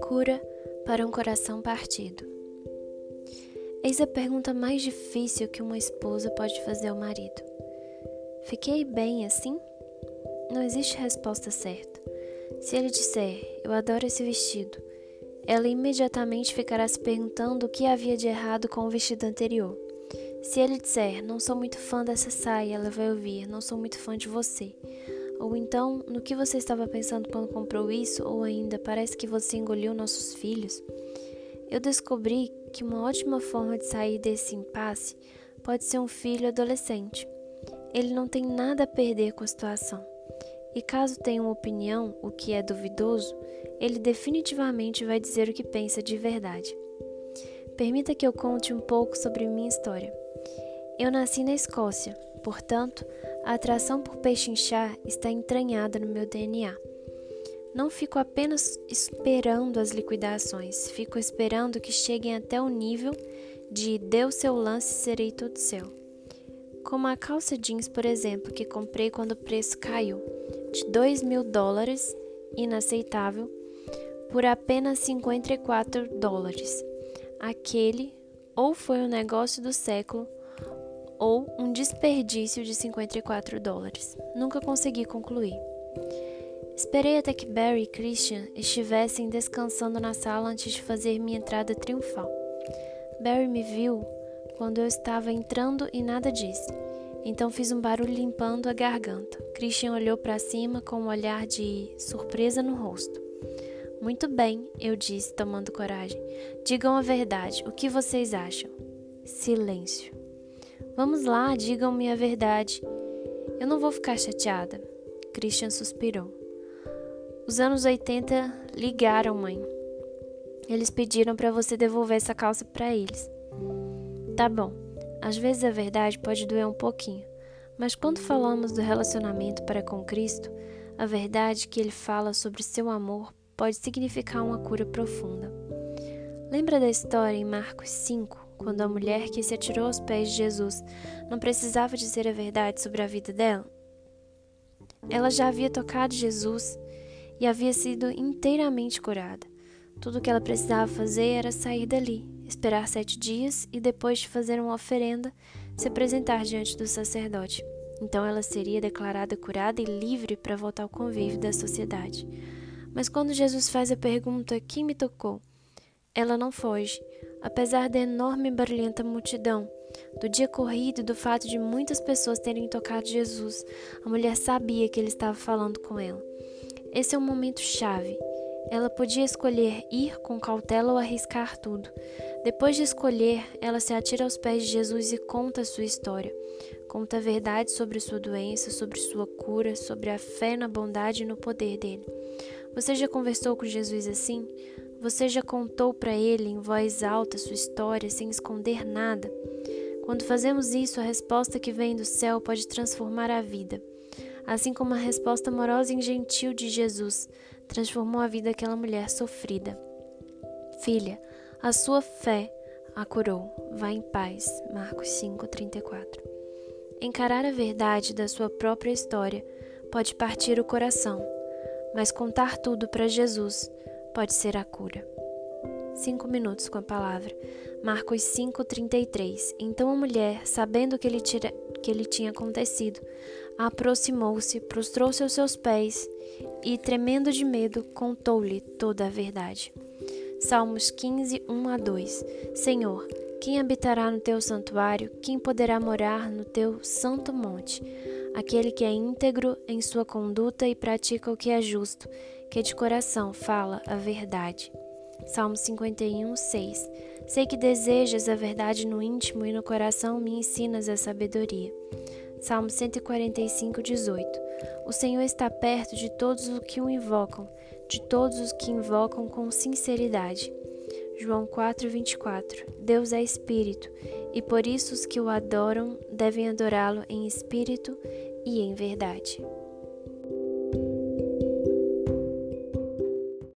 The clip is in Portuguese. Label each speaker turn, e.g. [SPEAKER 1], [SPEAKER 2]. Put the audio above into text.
[SPEAKER 1] Cura para um coração partido. Eis a pergunta mais difícil que uma esposa pode fazer ao marido. Fiquei bem assim? Não existe resposta certa. Se ele disser, eu adoro esse vestido, ela imediatamente ficará se perguntando o que havia de errado com o vestido anterior. Se ele disser, não sou muito fã dessa saia, ela vai ouvir, não sou muito fã de você. Ou então, no que você estava pensando quando comprou isso? Ou ainda, parece que você engoliu nossos filhos? Eu descobri que uma ótima forma de sair desse impasse pode ser um filho adolescente. Ele não tem nada a perder com a situação. E caso tenha uma opinião, o que é duvidoso, ele definitivamente vai dizer o que pensa de verdade. Permita que eu conte um pouco sobre minha história. Eu nasci na Escócia, portanto, a atração por pechinchar está entranhada no meu DNA. Não fico apenas esperando as liquidações, fico esperando que cheguem até o nível de deu seu lance serei todo seu. Como a calça jeans, por exemplo, que comprei quando o preço caiu de 2 mil dólares, inaceitável, por apenas 54 dólares. Aquele ou foi o negócio do século ou um desperdício de 54 dólares. Nunca consegui concluir. Esperei até que Barry e Christian estivessem descansando na sala antes de fazer minha entrada triunfal. Barry me viu quando eu estava entrando e nada disse. Então fiz um barulho limpando a garganta. Christian olhou para cima com um olhar de surpresa no rosto. Muito bem, eu disse, tomando coragem. Digam a verdade. O que vocês acham? Silêncio. Vamos lá, digam-me a verdade. Eu não vou ficar chateada. Christian suspirou. Os anos 80 ligaram, mãe. Eles pediram para você devolver essa calça para eles. Tá bom. Às vezes a verdade pode doer um pouquinho, mas quando falamos do relacionamento para com Cristo, a verdade que ele fala sobre seu amor pode significar uma cura profunda. Lembra da história em Marcos 5, quando a mulher que se atirou aos pés de Jesus não precisava dizer a verdade sobre a vida dela? Ela já havia tocado Jesus e havia sido inteiramente curada. Tudo o que ela precisava fazer era sair dali, esperar sete dias e, depois de fazer uma oferenda, se apresentar diante do sacerdote. Então ela seria declarada curada e livre para voltar ao convívio da sociedade. Mas quando Jesus faz a pergunta: Quem me tocou? Ela não foge, apesar da enorme e barulhenta multidão, do dia corrido e do fato de muitas pessoas terem tocado Jesus. A mulher sabia que ele estava falando com ela. Esse é um momento chave. Ela podia escolher ir com cautela ou arriscar tudo. Depois de escolher, ela se atira aos pés de Jesus e conta a sua história. Conta a verdade sobre sua doença, sobre sua cura, sobre a fé na bondade e no poder dele. Você já conversou com Jesus assim? Você já contou para ele em voz alta sua história sem esconder nada? Quando fazemos isso, a resposta que vem do céu pode transformar a vida. Assim como a resposta amorosa e gentil de Jesus transformou a vida daquela mulher sofrida. Filha, a sua fé a curou. Vá em paz. Marcos 5:34. Encarar a verdade da sua própria história pode partir o coração mas contar tudo para Jesus pode ser a cura. Cinco minutos com a palavra. Marcos 5,33. Então a mulher, sabendo que ele, tira, que ele tinha acontecido, aproximou-se, prostrou-se aos seus pés e, tremendo de medo, contou-lhe toda a verdade. Salmos 15, 1 a 2. Senhor, quem habitará no teu santuário? Quem poderá morar no teu santo monte? Aquele que é íntegro em sua conduta e pratica o que é justo, que de coração fala a verdade. Salmo 51, 6 Sei que desejas a verdade no íntimo e no coração me ensinas a sabedoria. Salmo 145, 18 O Senhor está perto de todos os que o invocam, de todos os que invocam com sinceridade. João 4, 24 Deus é Espírito, e por isso os que o adoram devem adorá-lo em espírito e em verdade.